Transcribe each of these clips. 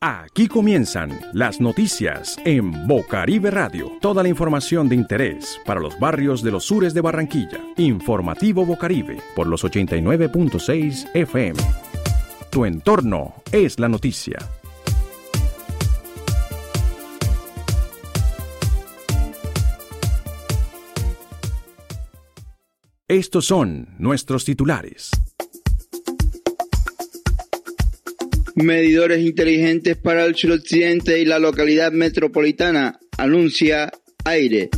Aquí comienzan las noticias en Bocaribe Radio. Toda la información de interés para los barrios de los sures de Barranquilla. Informativo Bocaribe por los 89.6 FM. Tu entorno es la noticia. Estos son nuestros titulares. Medidores inteligentes para el suroccidente y la localidad metropolitana, anuncia aire.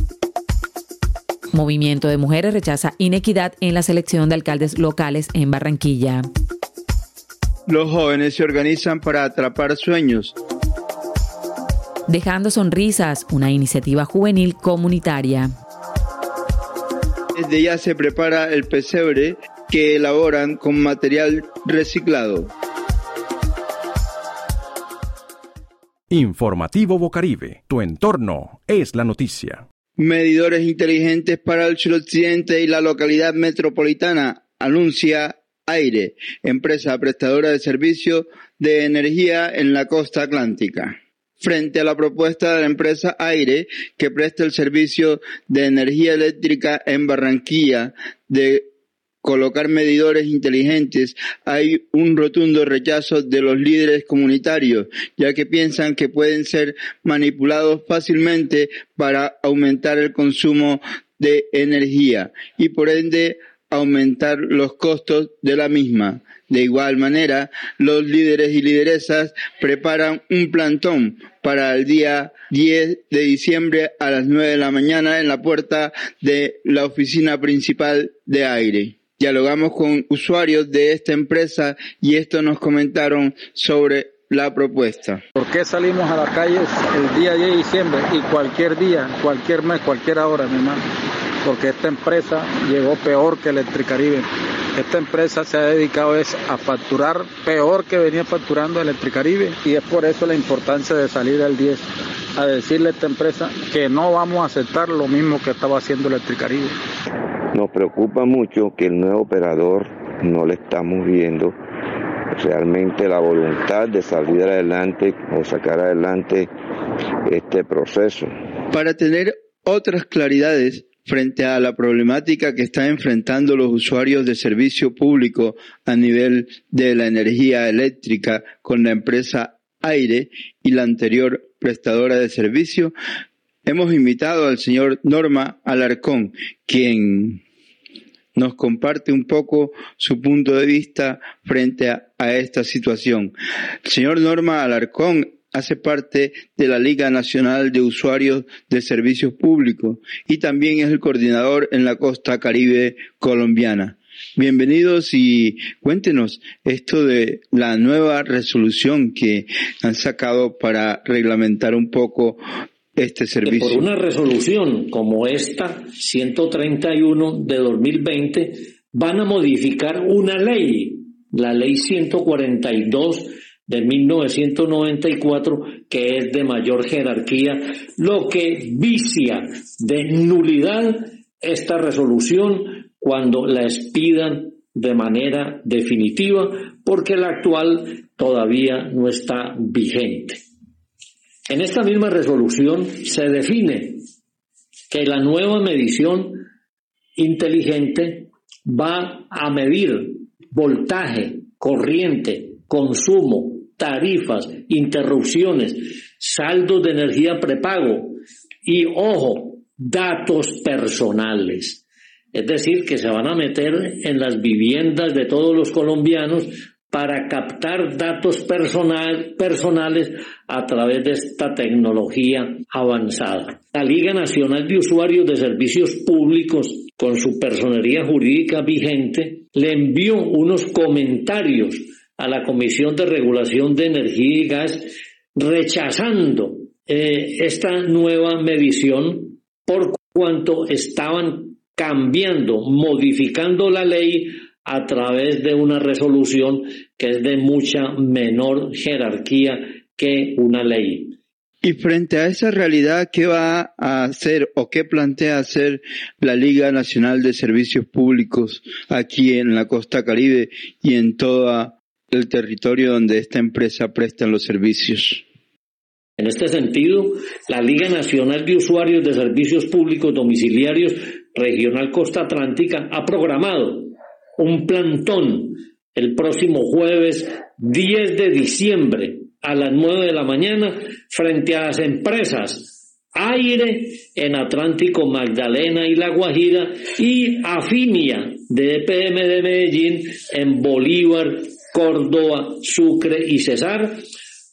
Movimiento de Mujeres rechaza inequidad en la selección de alcaldes locales en Barranquilla. Los jóvenes se organizan para atrapar sueños. Dejando sonrisas, una iniciativa juvenil comunitaria. Desde ya se prepara el pesebre que elaboran con material reciclado. Informativo Bocaribe. Tu entorno es la noticia. Medidores inteligentes para el suroccidente y la localidad metropolitana. Anuncia Aire, empresa prestadora de servicio de energía en la costa atlántica. Frente a la propuesta de la empresa Aire, que presta el servicio de energía eléctrica en Barranquilla, de colocar medidores inteligentes, hay un rotundo rechazo de los líderes comunitarios, ya que piensan que pueden ser manipulados fácilmente para aumentar el consumo de energía y por ende aumentar los costos de la misma. De igual manera, los líderes y lideresas preparan un plantón para el día 10 de diciembre a las 9 de la mañana en la puerta de la oficina principal de aire. Dialogamos con usuarios de esta empresa y esto nos comentaron sobre la propuesta. ¿Por qué salimos a la calle el día 10 de diciembre y cualquier día, cualquier mes, cualquier hora, mi hermano? Porque esta empresa llegó peor que Electricaribe. Esta empresa se ha dedicado a facturar peor que venía facturando Electricaribe y es por eso la importancia de salir al 10 a decirle a esta empresa que no vamos a aceptar lo mismo que estaba haciendo Electricaribe. Nos preocupa mucho que el nuevo operador no le estamos viendo realmente la voluntad de salir adelante o sacar adelante este proceso. Para tener otras claridades frente a la problemática que están enfrentando los usuarios de servicio público a nivel de la energía eléctrica con la empresa Aire y la anterior prestadora de servicio, hemos invitado al señor Norma Alarcón, quien nos comparte un poco su punto de vista frente a, esta situación. El señor Norma Alarcón hace parte de la Liga Nacional de Usuarios de Servicios Públicos y también es el coordinador en la costa caribe colombiana. Bienvenidos y cuéntenos esto de la nueva resolución que han sacado para reglamentar un poco este servicio. Por una resolución como esta, 131 de 2020, van a modificar una ley, la ley 142 de 1994, que es de mayor jerarquía, lo que vicia de nulidad esta resolución cuando la expidan de manera definitiva, porque la actual todavía no está vigente. En esta misma resolución se define que la nueva medición inteligente va a medir voltaje, corriente, consumo, tarifas, interrupciones, saldos de energía prepago y, ojo, datos personales. Es decir, que se van a meter en las viviendas de todos los colombianos para captar datos personales a través de esta tecnología avanzada. La Liga Nacional de Usuarios de Servicios Públicos, con su personería jurídica vigente, le envió unos comentarios a la Comisión de Regulación de Energía y Gas rechazando eh, esta nueva medición por cuanto estaban cambiando, modificando la ley a través de una resolución que es de mucha menor jerarquía que una ley. Y frente a esa realidad, ¿qué va a hacer o qué plantea hacer la Liga Nacional de Servicios Públicos aquí en la costa caribe y en todo el territorio donde esta empresa presta los servicios? En este sentido, la Liga Nacional de Usuarios de Servicios Públicos Domiciliarios Regional Costa Atlántica ha programado un plantón el próximo jueves 10 de diciembre a las 9 de la mañana frente a las empresas Aire en Atlántico Magdalena y La Guajira y Afinia de EPM de Medellín en Bolívar, Córdoba, Sucre y Cesar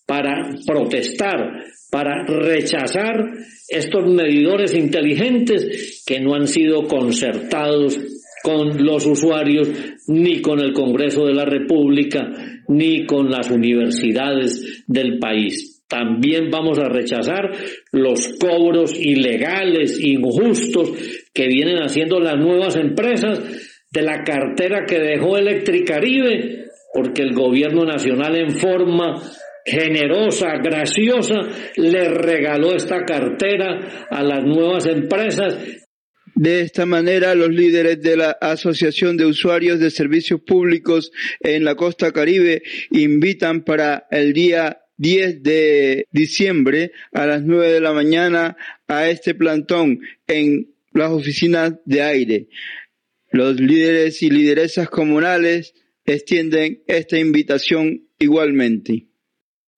para protestar, para rechazar estos medidores inteligentes que no han sido concertados con los usuarios, ni con el Congreso de la República, ni con las universidades del país. También vamos a rechazar los cobros ilegales, injustos que vienen haciendo las nuevas empresas de la cartera que dejó Electricaribe, porque el gobierno nacional en forma generosa, graciosa, le regaló esta cartera a las nuevas empresas. De esta manera, los líderes de la Asociación de Usuarios de Servicios Públicos en la costa caribe invitan para el día 10 de diciembre a las 9 de la mañana a este plantón en las oficinas de aire. Los líderes y lideresas comunales extienden esta invitación igualmente.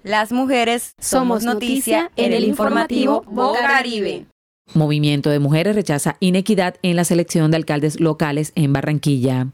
Las mujeres somos noticia en el informativo Boca Caribe. Movimiento de Mujeres rechaza inequidad en la selección de alcaldes locales en Barranquilla.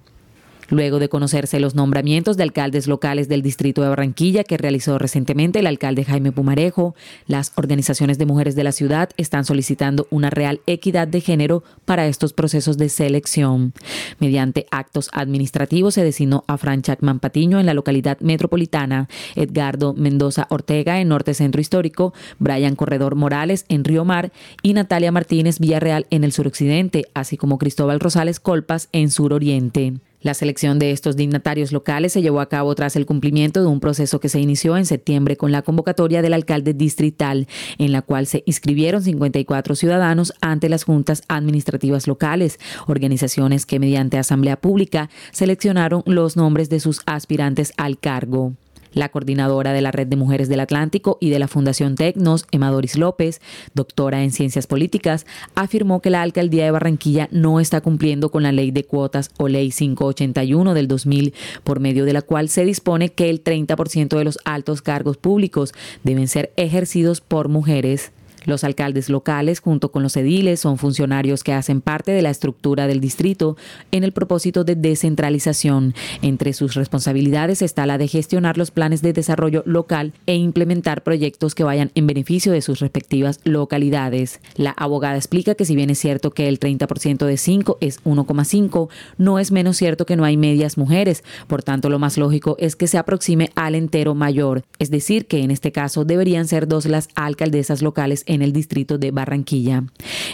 Luego de conocerse los nombramientos de alcaldes locales del Distrito de Barranquilla que realizó recientemente el alcalde Jaime Pumarejo, las organizaciones de mujeres de la ciudad están solicitando una real equidad de género para estos procesos de selección. Mediante actos administrativos se designó a Fran Chacman Patiño en la localidad metropolitana, Edgardo Mendoza Ortega en Norte Centro Histórico, Brian Corredor Morales en Río Mar y Natalia Martínez Villarreal en el suroccidente, así como Cristóbal Rosales Colpas en suroriente. La selección de estos dignatarios locales se llevó a cabo tras el cumplimiento de un proceso que se inició en septiembre con la convocatoria del alcalde distrital, en la cual se inscribieron 54 ciudadanos ante las juntas administrativas locales, organizaciones que mediante asamblea pública seleccionaron los nombres de sus aspirantes al cargo. La coordinadora de la Red de Mujeres del Atlántico y de la Fundación Tecnos, Emma Doris López, doctora en Ciencias Políticas, afirmó que la alcaldía de Barranquilla no está cumpliendo con la ley de cuotas o ley 581 del 2000, por medio de la cual se dispone que el 30% de los altos cargos públicos deben ser ejercidos por mujeres. Los alcaldes locales, junto con los ediles, son funcionarios que hacen parte de la estructura del distrito en el propósito de descentralización. Entre sus responsabilidades está la de gestionar los planes de desarrollo local e implementar proyectos que vayan en beneficio de sus respectivas localidades. La abogada explica que si bien es cierto que el 30% de 5 es 1,5, no es menos cierto que no hay medias mujeres. Por tanto, lo más lógico es que se aproxime al entero mayor, es decir, que en este caso deberían ser dos las alcaldesas locales en el distrito de Barranquilla.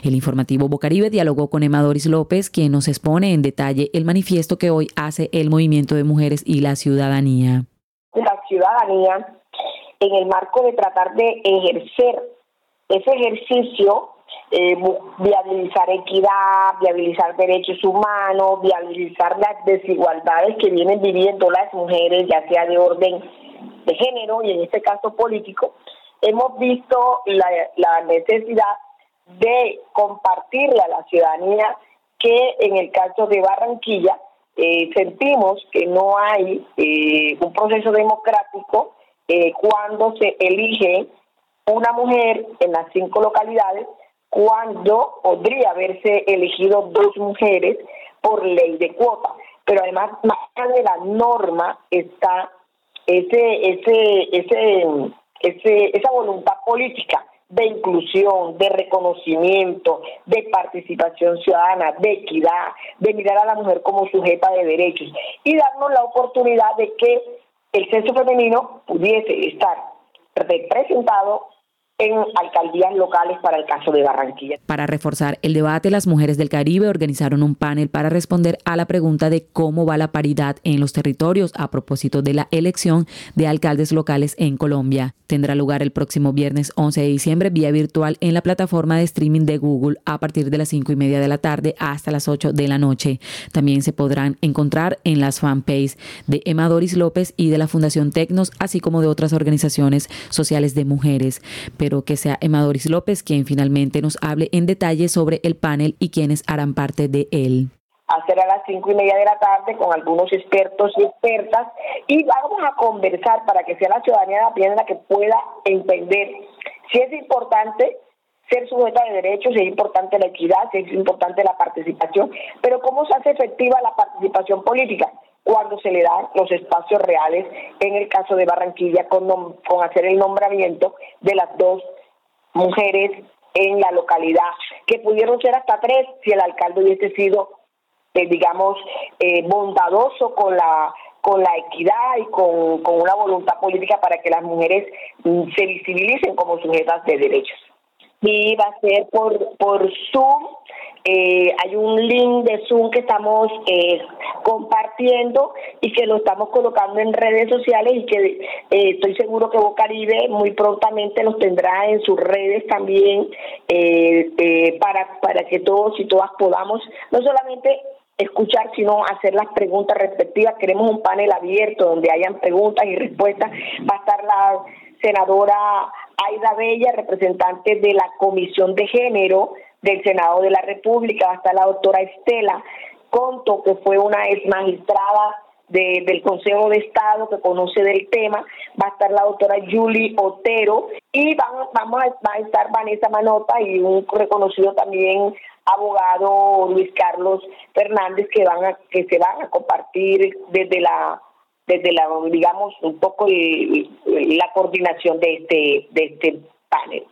El informativo Bocaribe dialogó con Emma Doris López, quien nos expone en detalle el manifiesto que hoy hace el movimiento de mujeres y la ciudadanía. La ciudadanía, en el marco de tratar de ejercer ese ejercicio eh, viabilizar equidad, viabilizar derechos humanos, viabilizar las desigualdades que vienen viviendo las mujeres, ya sea de orden de género y en este caso político, hemos visto la, necesidad de compartirle a la ciudadanía que en el caso de Barranquilla eh, sentimos que no hay eh, un proceso democrático eh, cuando se elige una mujer en las cinco localidades, cuando podría haberse elegido dos mujeres por ley de cuota. Pero además, más allá de la norma está ese, ese, ese esa voluntad política de inclusión, de reconocimiento, de participación ciudadana, de equidad, de mirar a la mujer como sujeta de derechos y darnos la oportunidad de que el sexo femenino pudiese estar representado en alcaldías locales para el caso de Barranquilla. Para reforzar el debate, las mujeres del Caribe organizaron un panel para responder a la pregunta de cómo va la paridad en los territorios a propósito de la elección de alcaldes locales en Colombia. Tendrá lugar el próximo viernes 11 de diciembre vía virtual en la plataforma de streaming de Google a partir de las 5 y media de la tarde hasta las 8 de la noche. También se podrán encontrar en las fanpages de Emma Doris López y de la Fundación Tecnos, así como de otras organizaciones sociales de mujeres que sea Emma Doris López quien finalmente nos hable en detalle sobre el panel y quienes harán parte de él. Hacer a las cinco y media de la tarde con algunos expertos y expertas y vamos a conversar para que sea la ciudadanía de la pie la que pueda entender si es importante ser sujeta de derechos, si es importante la equidad, si es importante la participación, pero cómo se hace efectiva la participación política cuando se le dan los espacios reales, en el caso de Barranquilla, con, con hacer el nombramiento de las dos mujeres en la localidad, que pudieron ser hasta tres si el alcalde hubiese sido, eh, digamos, eh, bondadoso con la con la equidad y con, con una voluntad política para que las mujeres mm, se visibilicen como sujetas de derechos. Y va a ser por, por Zoom eh, hay un link de Zoom que estamos eh, compartiendo y que lo estamos colocando en redes sociales y que eh, estoy seguro que Bocaribe muy prontamente los tendrá en sus redes también para, para que todos y todas podamos no solamente escuchar, sino hacer las preguntas respectivas. Queremos un panel abierto donde hayan preguntas y respuestas. Va a estar la senadora Aida Bella, representante de la Comisión de Género del Senado de la República, hasta la doctora Estela Conto, que fue una ex magistrada del Consejo de Estado que conoce del tema, va a estar la doctora Julie Otero y vamos, vamos a, va a estar Vanessa Manota y un reconocido también abogado Luis Carlos Fernández que van a, que se van a compartir desde la desde la digamos un poco la coordinación de este de este panel.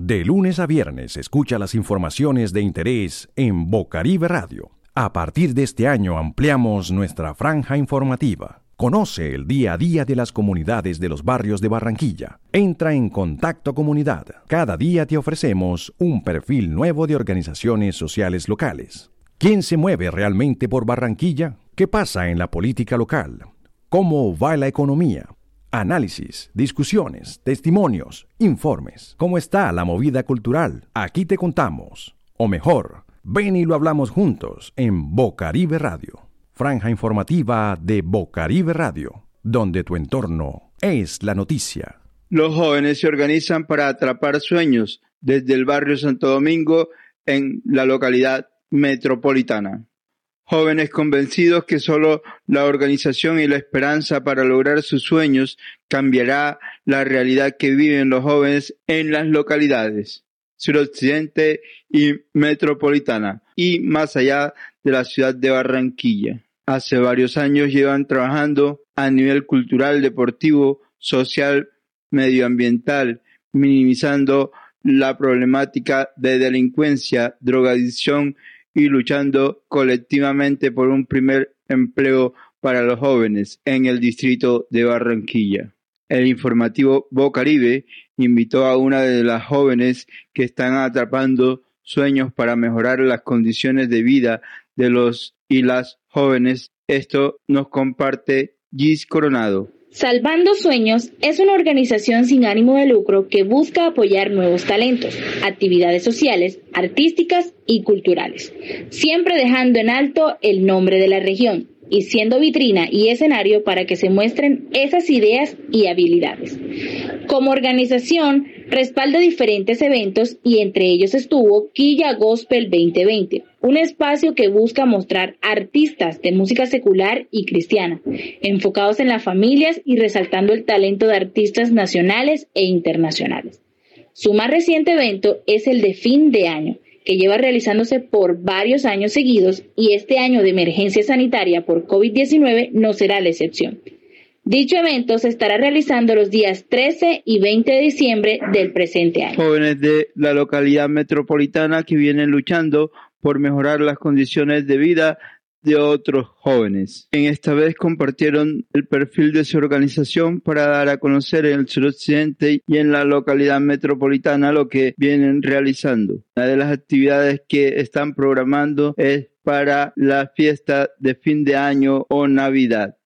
De lunes a viernes escucha las informaciones de interés en Bocaribe Radio. A partir de este año ampliamos nuestra franja informativa. Conoce el día a día de las comunidades de los barrios de Barranquilla. Entra en Contacto Comunidad. Cada día te ofrecemos un perfil nuevo de organizaciones sociales locales. ¿Quién se mueve realmente por Barranquilla? ¿Qué pasa en la política local? ¿Cómo va la economía? Análisis, discusiones, testimonios, informes. ¿Cómo está la movida cultural? Aquí te contamos. O mejor, ven y lo hablamos juntos en Bocaribe Radio. Franja informativa de Bocaribe Radio, donde tu entorno es la noticia. Los jóvenes se organizan para atrapar sueños desde el barrio Santo Domingo en la localidad metropolitana jóvenes convencidos que solo la organización y la esperanza para lograr sus sueños cambiará la realidad que viven los jóvenes en las localidades suroccidente y metropolitana y más allá de la ciudad de Barranquilla. Hace varios años llevan trabajando a nivel cultural, deportivo, social, medioambiental, minimizando la problemática de delincuencia, drogadicción y luchando colectivamente por un primer empleo para los jóvenes en el distrito de Barranquilla. El informativo Bocaribe invitó a una de las jóvenes que están atrapando sueños para mejorar las condiciones de vida de los y las jóvenes. Esto nos comparte Gis Coronado. Salvando Sueños es una organización sin ánimo de lucro que busca apoyar nuevos talentos, actividades sociales, artísticas y culturales, siempre dejando en alto el nombre de la región y siendo vitrina y escenario para que se muestren esas ideas y habilidades. Como organización, respalda diferentes eventos y entre ellos estuvo Quilla Gospel 2020, un espacio que busca mostrar artistas de música secular y cristiana, enfocados en las familias y resaltando el talento de artistas nacionales e internacionales. Su más reciente evento es el de fin de año, que lleva realizándose por varios años seguidos y este año de emergencia sanitaria por COVID-19 no será la excepción. Dicho evento se estará realizando los días 13 y 20 de diciembre del presente año. Jóvenes de la localidad metropolitana que vienen luchando por mejorar las condiciones de vida de otros jóvenes. En esta vez compartieron el perfil de su organización para dar a conocer en el suroccidente y en la localidad metropolitana lo que vienen realizando. Una de las actividades que están programando es para la fiesta de fin de año o Navidad.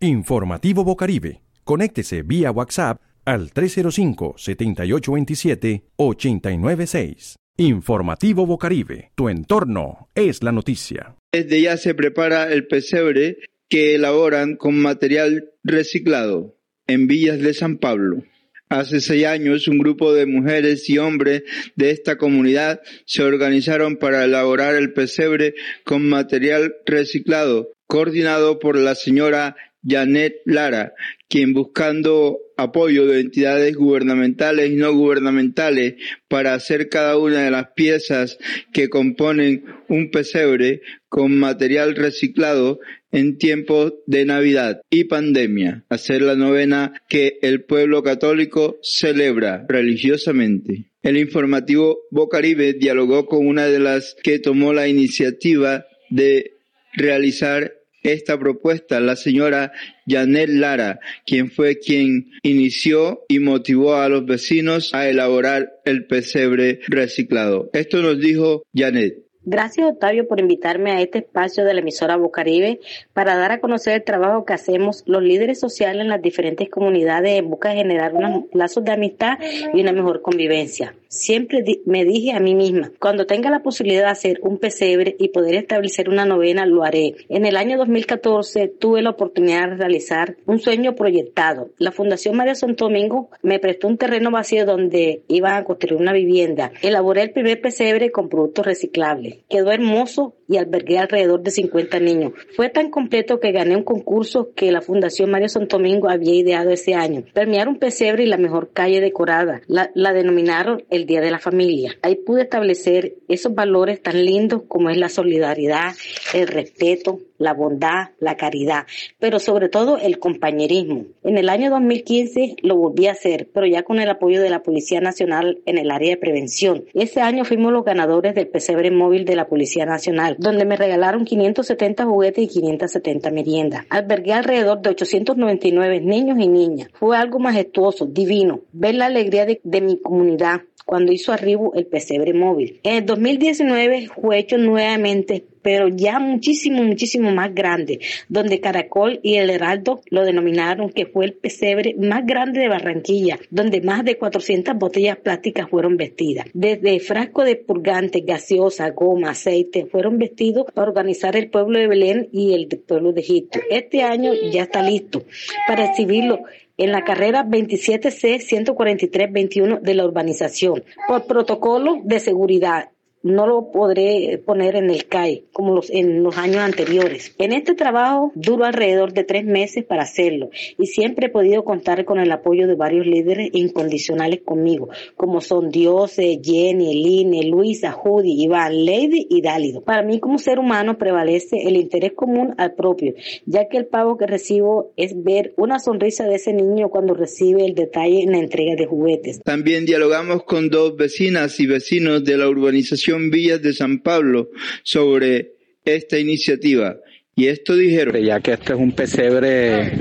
Informativo Bocaribe. Conéctese vía WhatsApp al 305-7827-896. Informativo Bocaribe. Tu entorno es la noticia. Desde ya se prepara el pesebre que elaboran con material reciclado en Villas de San Pablo. Hace seis años, un grupo de mujeres y hombres de esta comunidad se organizaron para elaborar el pesebre con material reciclado, coordinado por la señora Janet Lara, quien buscando apoyo de entidades gubernamentales y no gubernamentales para hacer cada una de las piezas que componen un pesebre con material reciclado en tiempos de Navidad y pandemia, hacer la novena que el pueblo católico celebra religiosamente. El informativo Bocaribe dialogó con una de las que tomó la iniciativa de realizar esta propuesta la señora Janet Lara, quien fue quien inició y motivó a los vecinos a elaborar el pesebre reciclado. Esto nos dijo Janet. Gracias, Octavio, por invitarme a este espacio de la emisora Bocaribe para dar a conocer el trabajo que hacemos los líderes sociales en las diferentes comunidades en busca de generar unos lazos de amistad y una mejor convivencia. Siempre me dije a mí misma, cuando tenga la posibilidad de hacer un pesebre y poder establecer una novena, lo haré. En el año 2014 tuve la oportunidad de realizar un sueño proyectado. La Fundación María Santo Domingo me prestó un terreno vacío donde iban a construir una vivienda. Elaboré el primer pesebre con productos reciclables. Quedó hermoso y albergué alrededor de 50 niños. Fue tan completo que gané un concurso que la Fundación María Santo Domingo había ideado ese año. Premiar un pesebre y la mejor calle decorada. La, la denominaron el Día de la Familia. Ahí pude establecer esos valores tan lindos como es la solidaridad, el respeto, la bondad, la caridad, pero sobre todo el compañerismo. En el año 2015 lo volví a hacer, pero ya con el apoyo de la Policía Nacional en el área de prevención. Ese año fuimos los ganadores del pesebre móvil de la Policía Nacional, donde me regalaron 570 juguetes y 570 meriendas. Albergué alrededor de 899 niños y niñas. Fue algo majestuoso, divino, ver la alegría de, de mi comunidad cuando hizo arribo el pesebre móvil. En el 2019 fue hecho nuevamente pero ya muchísimo, muchísimo más grande, donde Caracol y el Heraldo lo denominaron que fue el pesebre más grande de Barranquilla, donde más de 400 botellas plásticas fueron vestidas. Desde frasco de purgante, gaseosa, goma, aceite, fueron vestidos para organizar el pueblo de Belén y el pueblo de Egipto. Este año ya está listo para recibirlo en la carrera 27C 143-21 de la urbanización por protocolo de seguridad no lo podré poner en el CAE como los, en los años anteriores. En este trabajo duro alrededor de tres meses para hacerlo y siempre he podido contar con el apoyo de varios líderes incondicionales conmigo, como son Diose, Jenny, Eline, Luisa, Judy, Iván, Lady y Dálido. Para mí como ser humano prevalece el interés común al propio, ya que el pago que recibo es ver una sonrisa de ese niño cuando recibe el detalle en la entrega de juguetes. También dialogamos con dos vecinas y vecinos de la urbanización Villas de San Pablo sobre esta iniciativa. Y esto dijeron. Ya que este es un pesebre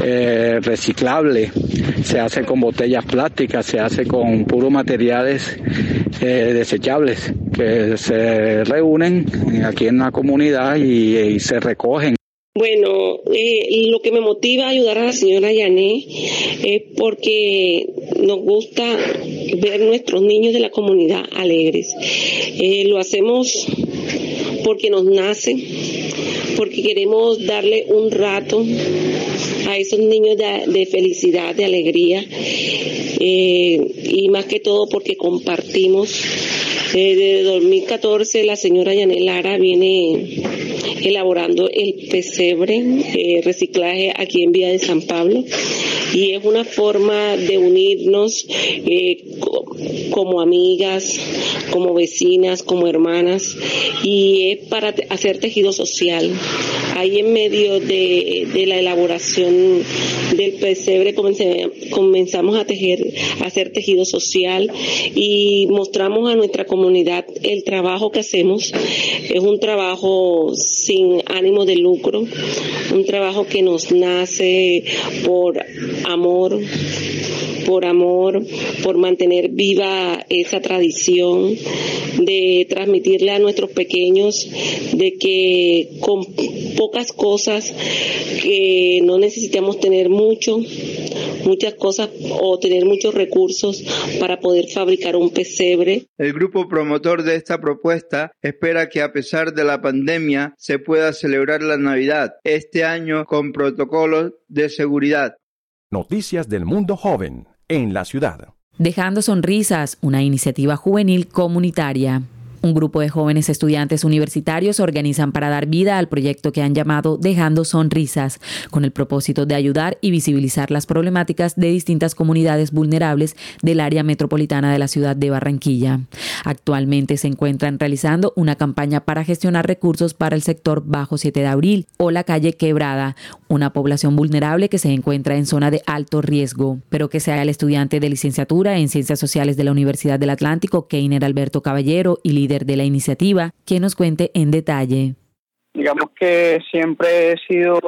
eh, reciclable, se hace con botellas plásticas, se hace con puros materiales eh, desechables que se reúnen aquí en la comunidad y se recogen. Bueno, eh, lo que me motiva a ayudar a la señora Yané es porque nos gusta ver nuestros niños de la comunidad alegres. Eh, lo hacemos porque nos nace, porque queremos darle un rato a esos niños de, felicidad, de alegría, eh, y más que todo porque compartimos. Desde 2014 la señora Yané Lara viene elaborando el pesebre eh, reciclaje aquí en Vía de San Pablo y es una forma de unirnos eh, como amigas, como vecinas, como hermanas y es para hacer tejido social. Ahí en medio de, la elaboración del pesebre comenzamos a tejer, a hacer tejido social y mostramos a nuestra comunidad el trabajo que hacemos. Es un trabajo sin ánimo de lucro, un trabajo que nos nace por amor, por amor, por mantener viva esa tradición de transmitirle a nuestros pequeños de que con pocas cosas que no necesitamos tener mucho, muchas cosas o tener muchos recursos para poder fabricar un pesebre. El grupo promotor de esta propuesta espera que a pesar de la pandemia se pueda celebrar la Navidad este año con protocolos de seguridad. Noticias del mundo joven en la ciudad. Dejando Sonrisas, una iniciativa juvenil comunitaria. Un grupo de jóvenes estudiantes universitarios organizan para dar vida al proyecto que han llamado Dejando Sonrisas, con el propósito de ayudar y visibilizar las problemáticas de distintas comunidades vulnerables del área metropolitana de la ciudad de Barranquilla. Actualmente se encuentran realizando una campaña para gestionar recursos para el sector Bajo 7 de Abril o la calle Quebrada, una población vulnerable que se encuentra en zona de alto riesgo, pero que sea el estudiante de licenciatura en Ciencias Sociales de la Universidad del Atlántico, Keiner Alberto Caballero y de la iniciativa, que nos cuente en detalle. Digamos que siempre he sido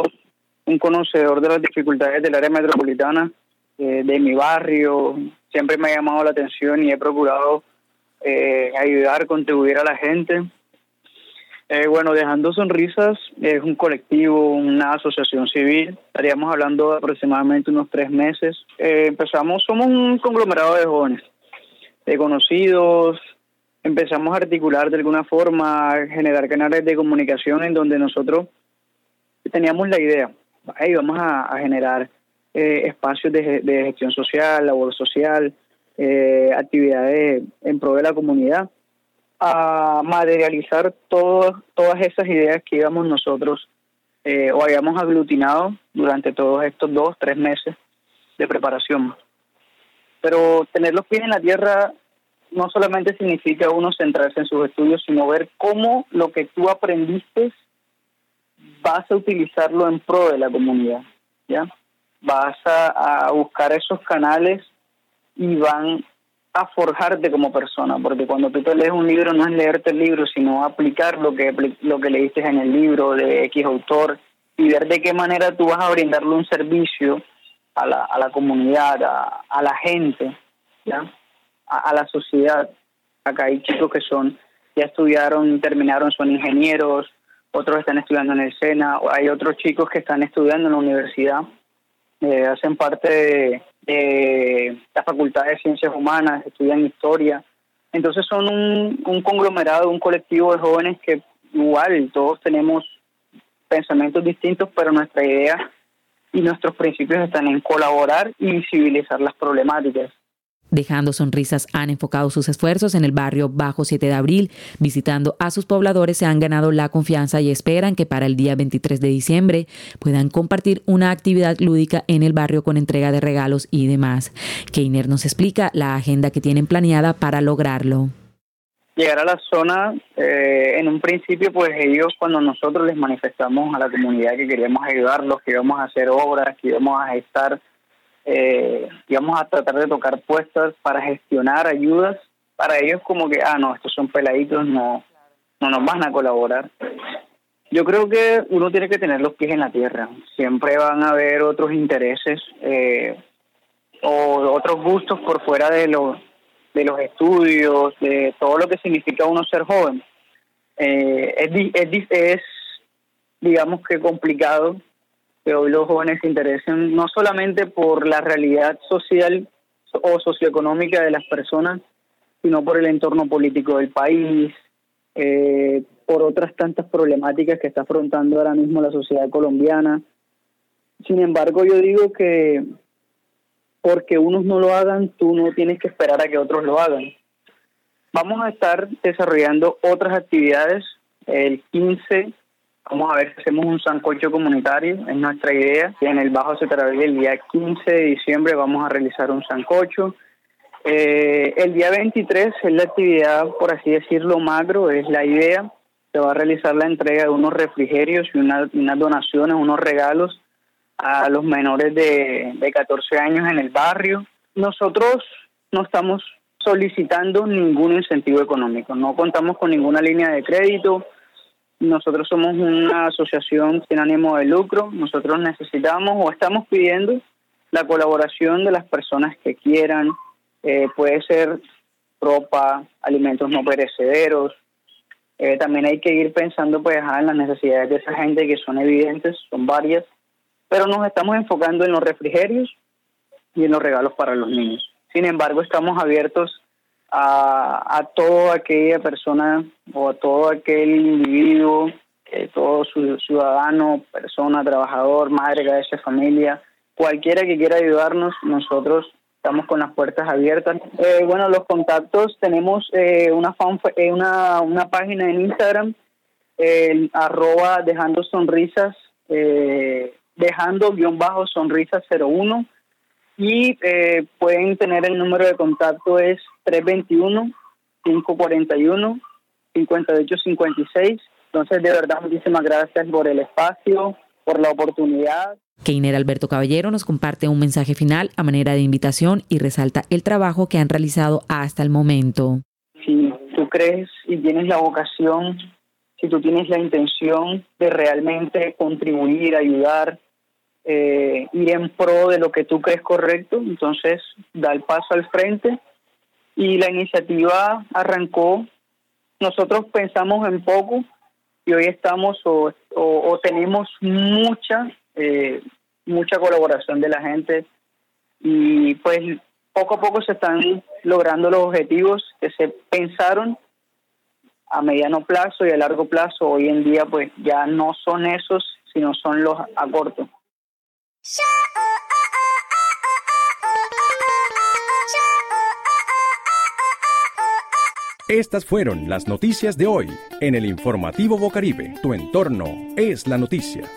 un conocedor de las dificultades del área metropolitana, eh, de mi barrio, siempre me ha llamado la atención y he procurado eh, ayudar, contribuir a la gente. Eh, bueno, Dejando Sonrisas es un colectivo, una asociación civil. Estaríamos hablando aproximadamente unos tres meses. empezamos, somos un conglomerado de jóvenes, de conocidos, empezamos a articular de alguna forma, a generar canales de comunicación en donde nosotros teníamos la idea, ahí vamos a, generar eh, espacios de, gestión social, labor social, eh, actividades en pro de la comunidad, a materializar todas todas esas ideas que íbamos nosotros eh, o habíamos aglutinado durante todos estos dos, tres meses de preparación. Pero tener los pies en la tierra no solamente significa uno centrarse en sus estudios, sino ver cómo lo que tú aprendiste vas a utilizarlo en pro de la comunidad, ¿ya? Vas a, buscar esos canales y van a forjarte como persona, porque cuando tú te lees un libro no es leerte el libro, sino aplicar lo que lo que leíste en el libro de X autor y ver de qué manera tú vas a brindarle un servicio a la, a la comunidad, a, a la gente, ¿ya? A, la sociedad. Acá hay chicos que son, ya estudiaron, terminaron, son ingenieros, otros están estudiando en el SENA, hay otros chicos que están estudiando en la universidad, eh, hacen parte de, la Facultad de Ciencias Humanas, estudian historia. Entonces son un, un conglomerado, un colectivo de jóvenes que igual todos tenemos pensamientos distintos, pero nuestra idea y nuestros principios están en colaborar y visibilizar las problemáticas. Dejando Sonrisas han enfocado sus esfuerzos en el barrio Bajo 7 de Abril. Visitando a sus pobladores se han ganado la confianza y esperan que para el día 23 de diciembre puedan compartir una actividad lúdica en el barrio con entrega de regalos y demás. Keiner nos explica la agenda que tienen planeada para lograrlo. Llegar a la zona, eh, en un principio, pues ellos cuando nosotros les manifestamos a la comunidad que queríamos ayudarlos, que íbamos a hacer obras, que íbamos a estar eh, íbamos a tratar de tocar puestas para gestionar ayudas para ellos como que, ah, no, estos son peladitos, no, no nos van a colaborar. Yo creo que uno tiene que tener los pies en la tierra. Siempre van a haber otros intereses eh, o otros gustos por fuera de, los de los estudios, de todo lo que significa uno ser joven. Eh, es, es, es, digamos que complicado que hoy los jóvenes se interesen no solamente por la realidad social o socioeconómica de las personas, sino por el entorno político del país, eh, por otras tantas problemáticas que está afrontando ahora mismo la sociedad colombiana. Sin embargo, yo digo que porque unos no lo hagan, tú no tienes que esperar a que otros lo hagan. Vamos a estar desarrollando otras actividades el 15 Vamos a ver si hacemos un sancocho comunitario, es nuestra idea. En el Bajo Cetravel el día 15 de diciembre vamos a realizar un sancocho. Eh, el día 23 es la actividad, por así decirlo, macro, es la idea. Se va a realizar la entrega de unos refrigerios y unas donaciones, unos regalos a los menores de, de 14 años en el barrio. Nosotros no estamos solicitando ningún incentivo económico, no contamos con ninguna línea de crédito, nosotros somos una asociación sin ánimo de lucro, nosotros necesitamos o estamos pidiendo la colaboración de las personas que quieran, eh, puede ser ropa, alimentos no perecederos, eh, también hay que ir pensando pues en las necesidades de esa gente que son evidentes, son varias, pero nos estamos enfocando en los refrigerios y en los regalos para los niños. Sin embargo, estamos abiertos a, a toda aquella persona o a todo aquel individuo, eh, todo su, ciudadano, persona, trabajador, madre, cabeza familia, cualquiera que quiera ayudarnos, nosotros estamos con las puertas abiertas. Eh, bueno, los contactos, tenemos eh, una, eh, una, una página en Instagram, arroba dejando sonrisas, dejando guion bajo sonrisas 01 y pueden tener el número de contacto es 321 541 5856. Entonces, de verdad, muchísimas gracias por el espacio, por la oportunidad. Keiner Alberto Caballero nos comparte un mensaje final a manera de invitación y resalta el trabajo que han realizado hasta el momento. Si tú crees y tienes la vocación, si tú tienes la intención de realmente contribuir, ayudar, eh, ir en pro de lo que tú crees correcto, entonces da el paso al frente. Y la iniciativa arrancó, nosotros pensamos en poco y hoy estamos o, tenemos mucha eh, mucha colaboración de la gente y pues poco a poco se están logrando los objetivos que se pensaron a mediano plazo y a largo plazo. Hoy en día pues ya no son esos, sino son los a corto. Estas fueron las noticias de hoy en el informativo Bocaribe. Tu entorno es la noticia.